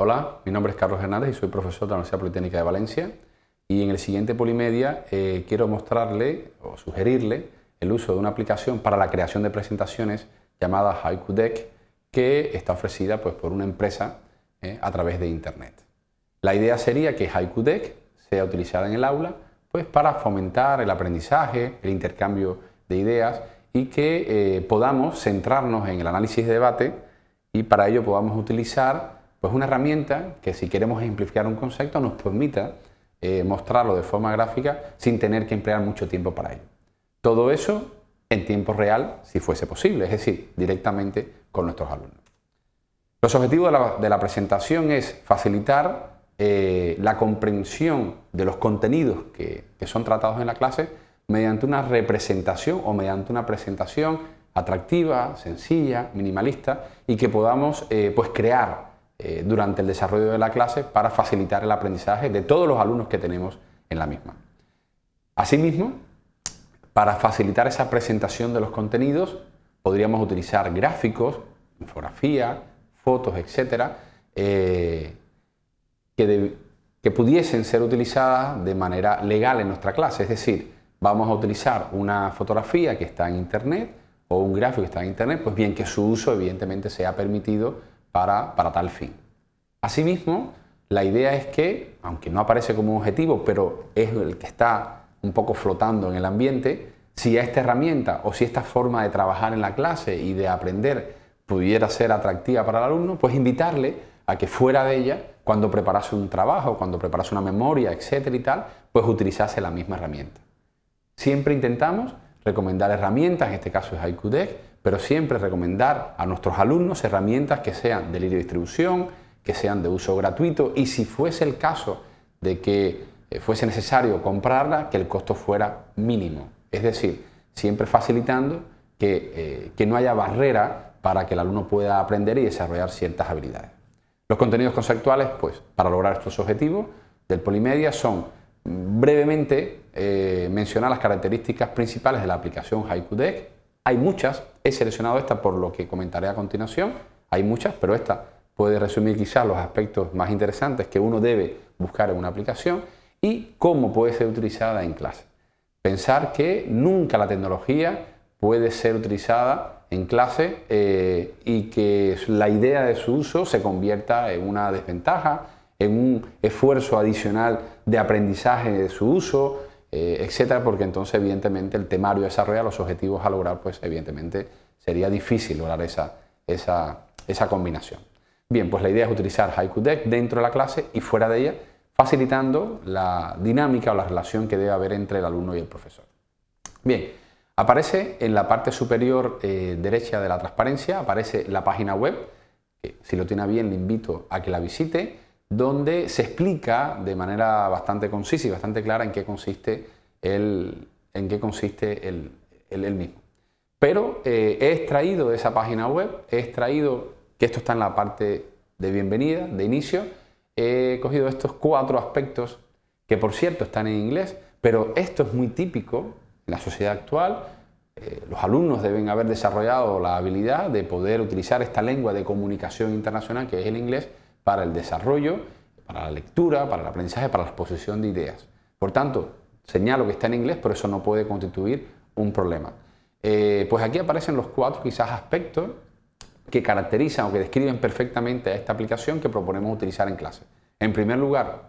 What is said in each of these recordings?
Hola, mi nombre es Carlos Hernández y soy profesor de la Universidad Politécnica de Valencia y en el siguiente Polimedia eh, quiero mostrarle o sugerirle el uso de una aplicación para la creación de presentaciones llamada Haiku Deck que está ofrecida pues, por una empresa eh, a través de Internet. La idea sería que Haiku Deck sea utilizada en el aula pues, para fomentar el aprendizaje, el intercambio de ideas y que eh, podamos centrarnos en el análisis de debate y para ello podamos utilizar pues, una herramienta que si queremos ejemplificar un concepto nos permita eh, mostrarlo de forma gráfica sin tener que emplear mucho tiempo para ello. Todo eso en tiempo real, si fuese posible, es decir, directamente con nuestros alumnos. Los objetivos de la, presentación es facilitar eh, la comprensión de los contenidos que, son tratados en la clase mediante una representación o mediante una presentación atractiva, sencilla, minimalista y que podamos eh, pues crear eh, durante el desarrollo de la clase para facilitar el aprendizaje de todos los alumnos que tenemos en la misma. Asimismo, para facilitar esa presentación de los contenidos, podríamos utilizar gráficos, infografía, fotos, etcétera, eh, que, que pudiesen ser utilizadas de manera legal en nuestra clase. Es decir, vamos a utilizar una fotografía que está en Internet o un gráfico que está en Internet, pues bien que su uso evidentemente sea permitido para, tal fin. Asimismo, la idea es que, aunque no aparece como objetivo, pero es el que está un poco flotando en el ambiente, si esta herramienta o si esta forma de trabajar en la clase y de aprender pudiera ser atractiva para el alumno, pues invitarle a que fuera de ella, cuando preparase un trabajo, cuando preparase una memoria, etcétera y tal, pues utilizase la misma herramienta. Siempre intentamos recomendar herramientas, en este caso es Deck, pero siempre recomendar a nuestros alumnos herramientas que sean de libre distribución, que sean de uso gratuito y si fuese el caso de que eh, fuese necesario comprarla, que el costo fuera mínimo. Es decir, siempre facilitando que, eh, que no haya barrera para que el alumno pueda aprender y desarrollar ciertas habilidades. Los contenidos conceptuales, pues, para lograr estos objetivos del Polimedia son brevemente eh, mencionar las características principales de la aplicación Haiku Deck. Hay muchas, he seleccionado esta por lo que comentaré a continuación. Hay muchas, pero esta puede resumir quizás los aspectos más interesantes que uno debe buscar en una aplicación y cómo puede ser utilizada en clase. Pensar que nunca la tecnología puede ser utilizada en clase eh, y que la idea de su uso se convierta en una desventaja, en un esfuerzo adicional de aprendizaje de su uso, eh, etcétera, porque entonces evidentemente el temario desarrolla los objetivos a lograr, pues evidentemente sería difícil lograr esa, esa, esa combinación. Bien, pues la idea es utilizar Haiku Deck dentro de la clase y fuera de ella, facilitando la dinámica o la relación que debe haber entre el alumno y el profesor. Bien, aparece en la parte superior eh, derecha de la transparencia, aparece la página web, si lo tiene bien le invito a que la visite, donde se explica de manera bastante concisa y bastante clara en qué consiste el, en qué consiste el, mismo. Pero eh, he extraído de esa página web, he extraído, que esto está en la parte de bienvenida, de inicio, he cogido estos cuatro aspectos que por cierto están en inglés, pero esto es muy típico en la sociedad actual. Eh, los alumnos deben haber desarrollado la habilidad de poder utilizar esta lengua de comunicación internacional que es el inglés para el desarrollo, para la lectura, para el aprendizaje, para la exposición de ideas. Por tanto, señalo que está en inglés, pero eso no puede constituir un problema. Eh, pues aquí aparecen los cuatro quizás aspectos que caracterizan o que describen perfectamente a esta aplicación que proponemos utilizar en clase. En primer lugar,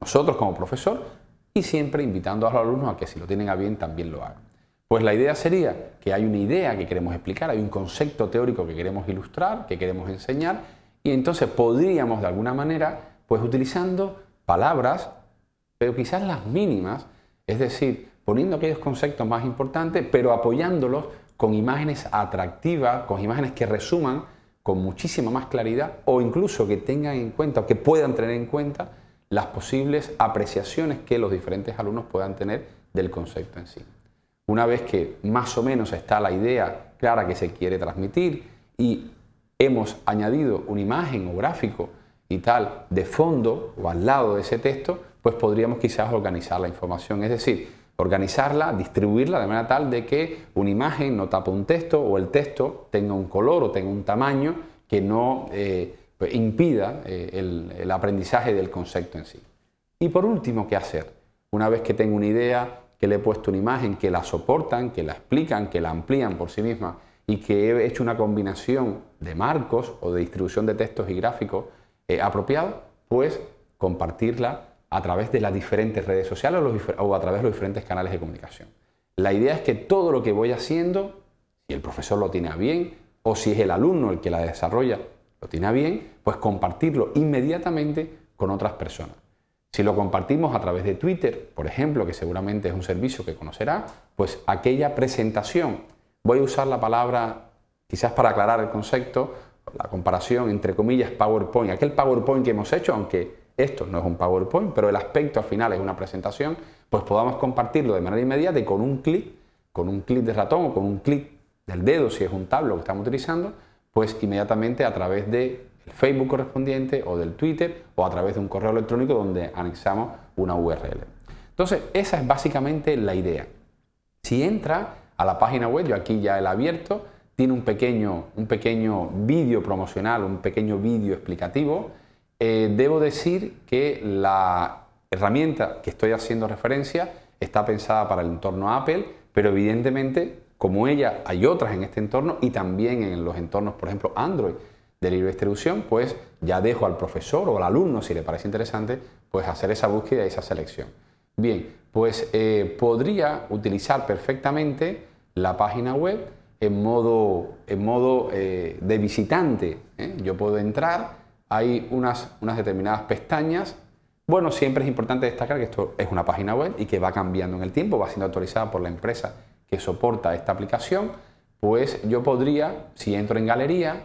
nosotros como profesor y siempre invitando a los alumnos a que si lo tienen a bien también lo hagan. Pues la idea sería que hay una idea que queremos explicar, hay un concepto teórico que queremos ilustrar, que queremos enseñar y entonces podríamos de alguna manera, pues utilizando palabras, pero quizás las mínimas, es decir, poniendo aquellos conceptos más importantes, pero apoyándolos con imágenes atractivas, con imágenes que resuman con muchísima más claridad o incluso que tengan en cuenta o que puedan tener en cuenta las posibles apreciaciones que los diferentes alumnos puedan tener del concepto en sí. Una vez que más o menos está la idea clara que se quiere transmitir y hemos añadido una imagen o gráfico y tal de fondo o al lado de ese texto, pues podríamos quizás organizar la información, es decir, organizarla, distribuirla de manera tal de que una imagen no tapa un texto o el texto tenga un color o tenga un tamaño que no, eh, pues, impida eh, el, aprendizaje del concepto en sí. Y por último, ¿qué hacer? Una vez que tengo una idea, que le he puesto una imagen, que la soportan, que la explican, que la amplían por sí misma y que he hecho una combinación de marcos o de distribución de textos y gráficos eh, apropiados, pues compartirla a través de las diferentes redes sociales o a través de los diferentes canales de comunicación. La idea es que todo lo que voy haciendo, si el profesor lo tiene bien o si es el alumno el que la desarrolla, lo tiene bien, pues compartirlo inmediatamente con otras personas. Si lo compartimos a través de Twitter, por ejemplo, que seguramente es un servicio que conocerá, pues aquella presentación, voy a usar la palabra quizás para aclarar el concepto, la comparación entre comillas PowerPoint, aquel PowerPoint que hemos hecho, aunque esto no es un PowerPoint, pero el aspecto al final es una presentación, pues podamos compartirlo de manera inmediata y con un clic, con un clic de ratón o con un clic del dedo, si es un tablo que estamos utilizando, pues inmediatamente a través del Facebook correspondiente o del Twitter o a través de un correo electrónico donde anexamos una URL. Entonces, esa es básicamente la idea. Si entra a la página web, yo aquí ya he abierto, tiene un pequeño, un pequeño vídeo promocional, un pequeño vídeo explicativo. Eh, debo decir que la herramienta que estoy haciendo referencia está pensada para el entorno Apple, pero evidentemente, como ella, hay otras en este entorno y también en los entornos, por ejemplo, Android de libre distribución, pues ya dejo al profesor o al alumno, si le parece interesante, pues hacer esa búsqueda y esa selección. Bien, pues eh, podría utilizar perfectamente la página web en modo, en modo eh, de visitante. ¿eh? Yo puedo entrar, hay unas, unas determinadas pestañas bueno, siempre es importante destacar que esto es una página web y que va cambiando en el tiempo, va siendo actualizada por la empresa que soporta esta aplicación, pues yo podría, si entro en galería,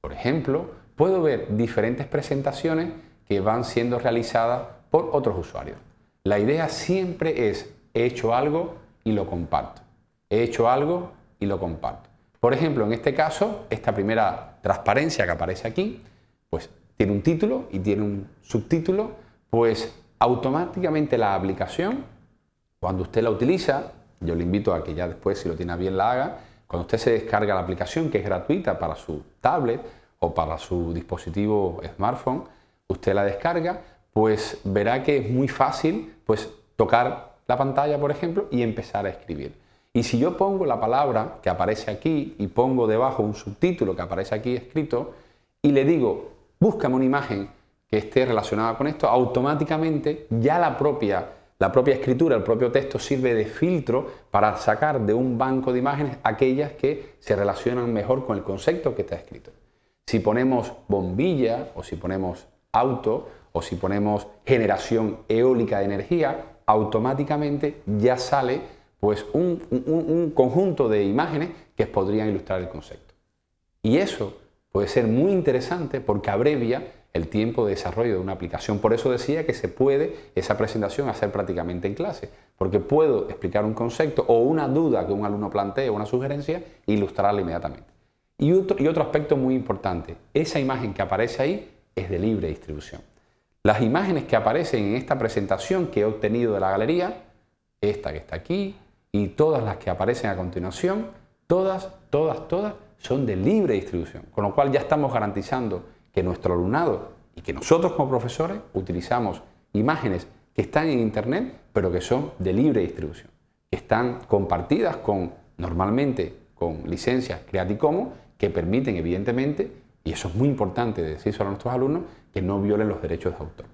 por ejemplo, puedo ver diferentes presentaciones que van siendo realizadas por otros usuarios. La idea siempre es, he hecho algo y lo comparto. He hecho algo y lo comparto. Por ejemplo, en este caso, esta primera transparencia que aparece aquí, pues tiene un título y tiene un subtítulo pues automáticamente la aplicación, cuando usted la utiliza, yo le invito a que ya después, si lo tiene bien, la haga, cuando usted se descarga la aplicación, que es gratuita para su tablet o para su dispositivo smartphone, usted la descarga, pues verá que es muy fácil pues, tocar la pantalla, por ejemplo, y empezar a escribir. Y si yo pongo la palabra que aparece aquí y pongo debajo un subtítulo que aparece aquí escrito y le digo, búscame una imagen que esté relacionada con esto, automáticamente ya la propia, la propia escritura, el propio texto sirve de filtro para sacar de un banco de imágenes aquellas que se relacionan mejor con el concepto que está escrito. Si ponemos bombilla o si ponemos auto o si ponemos generación eólica de energía, automáticamente ya sale pues un, un conjunto de imágenes que podrían ilustrar el concepto. Y eso puede ser muy interesante porque abrevia el tiempo de desarrollo de una aplicación. Por eso decía que se puede esa presentación hacer prácticamente en clase, porque puedo explicar un concepto o una duda que un alumno plantee una sugerencia e ilustrarla inmediatamente. Y otro, y otro aspecto muy importante, esa imagen que aparece ahí es de libre distribución. Las imágenes que aparecen en esta presentación que he obtenido de la galería, esta que está aquí y todas las que aparecen a continuación, todas, todas, todas son de libre distribución, con lo cual ya estamos garantizando que nuestro alumnado y que nosotros como profesores utilizamos imágenes que están en Internet, pero que son de libre distribución, que están compartidas con, normalmente, con licencias Creative Commons, que permiten, evidentemente, y eso es muy importante decir a nuestros alumnos, que no violen los derechos de autor.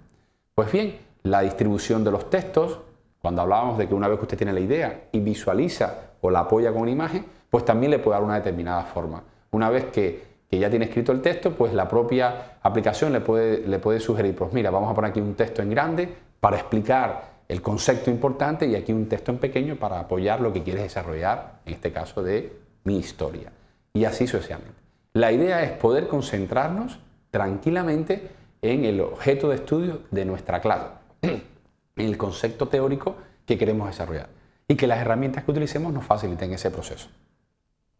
Pues bien, la distribución de los textos, cuando hablábamos de que una vez que usted tiene la idea y visualiza o la apoya con una imagen, pues también le puede dar una determinada forma. Una vez que ya tiene escrito el texto, pues la propia aplicación le puede, le puede sugerir, pues mira, vamos a poner aquí un texto en grande para explicar el concepto importante y aquí un texto en pequeño para apoyar lo que quieres desarrollar, en este caso de mi historia. Y así sucesivamente. La idea es poder concentrarnos tranquilamente en el objeto de estudio de nuestra clase, el concepto teórico que queremos desarrollar y que las herramientas que utilicemos nos faciliten ese proceso.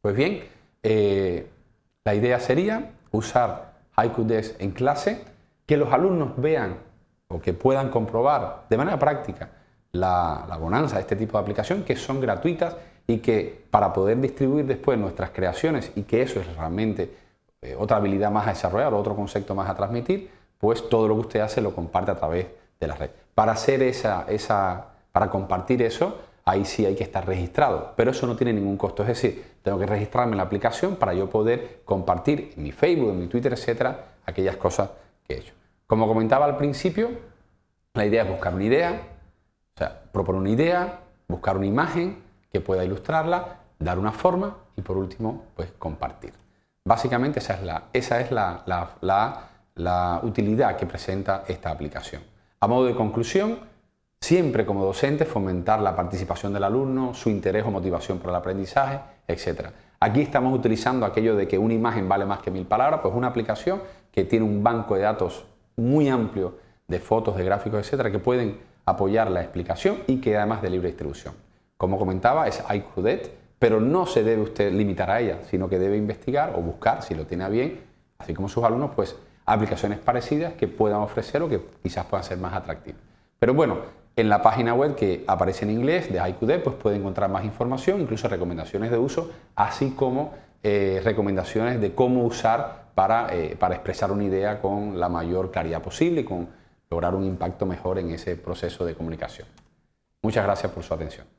Pues bien, eh, la idea sería usar HaikuDesk en clase, que los alumnos vean o que puedan comprobar de manera práctica la, bonanza de este tipo de aplicación, que son gratuitas y que para poder distribuir después nuestras creaciones y que eso es realmente eh, otra habilidad más a desarrollar, otro concepto más a transmitir, pues todo lo que usted hace lo comparte a través de la red. Para hacer esa, esa, para compartir eso, ahí sí hay que estar registrado, pero eso no tiene ningún costo, es decir, tengo que registrarme en la aplicación para yo poder compartir en mi Facebook, en mi Twitter, etcétera, aquellas cosas que he hecho. Como comentaba al principio, la idea es buscar una idea, o sea, proponer una idea, buscar una imagen que pueda ilustrarla, dar una forma y por último, pues compartir. Básicamente esa es la, esa es la, la utilidad que presenta esta aplicación. A modo de conclusión, siempre como docente fomentar la participación del alumno, su interés o motivación por el aprendizaje, etc. Aquí estamos utilizando aquello de que una imagen vale más que mil palabras, pues una aplicación que tiene un banco de datos muy amplio de fotos, de gráficos, etcétera, que pueden apoyar la explicación y que además de libre distribución. Como comentaba, es iCudet, pero no se debe usted limitar a ella, sino que debe investigar o buscar, si lo tiene bien, así como sus alumnos, pues aplicaciones parecidas que puedan ofrecer o que quizás puedan ser más atractivas. Pero bueno, en la página web que aparece en inglés de IQD, pues puede encontrar más información, incluso recomendaciones de uso, así como eh, recomendaciones de cómo usar para, eh, para expresar una idea con la mayor claridad posible y con lograr un impacto mejor en ese proceso de comunicación. Muchas gracias por su atención.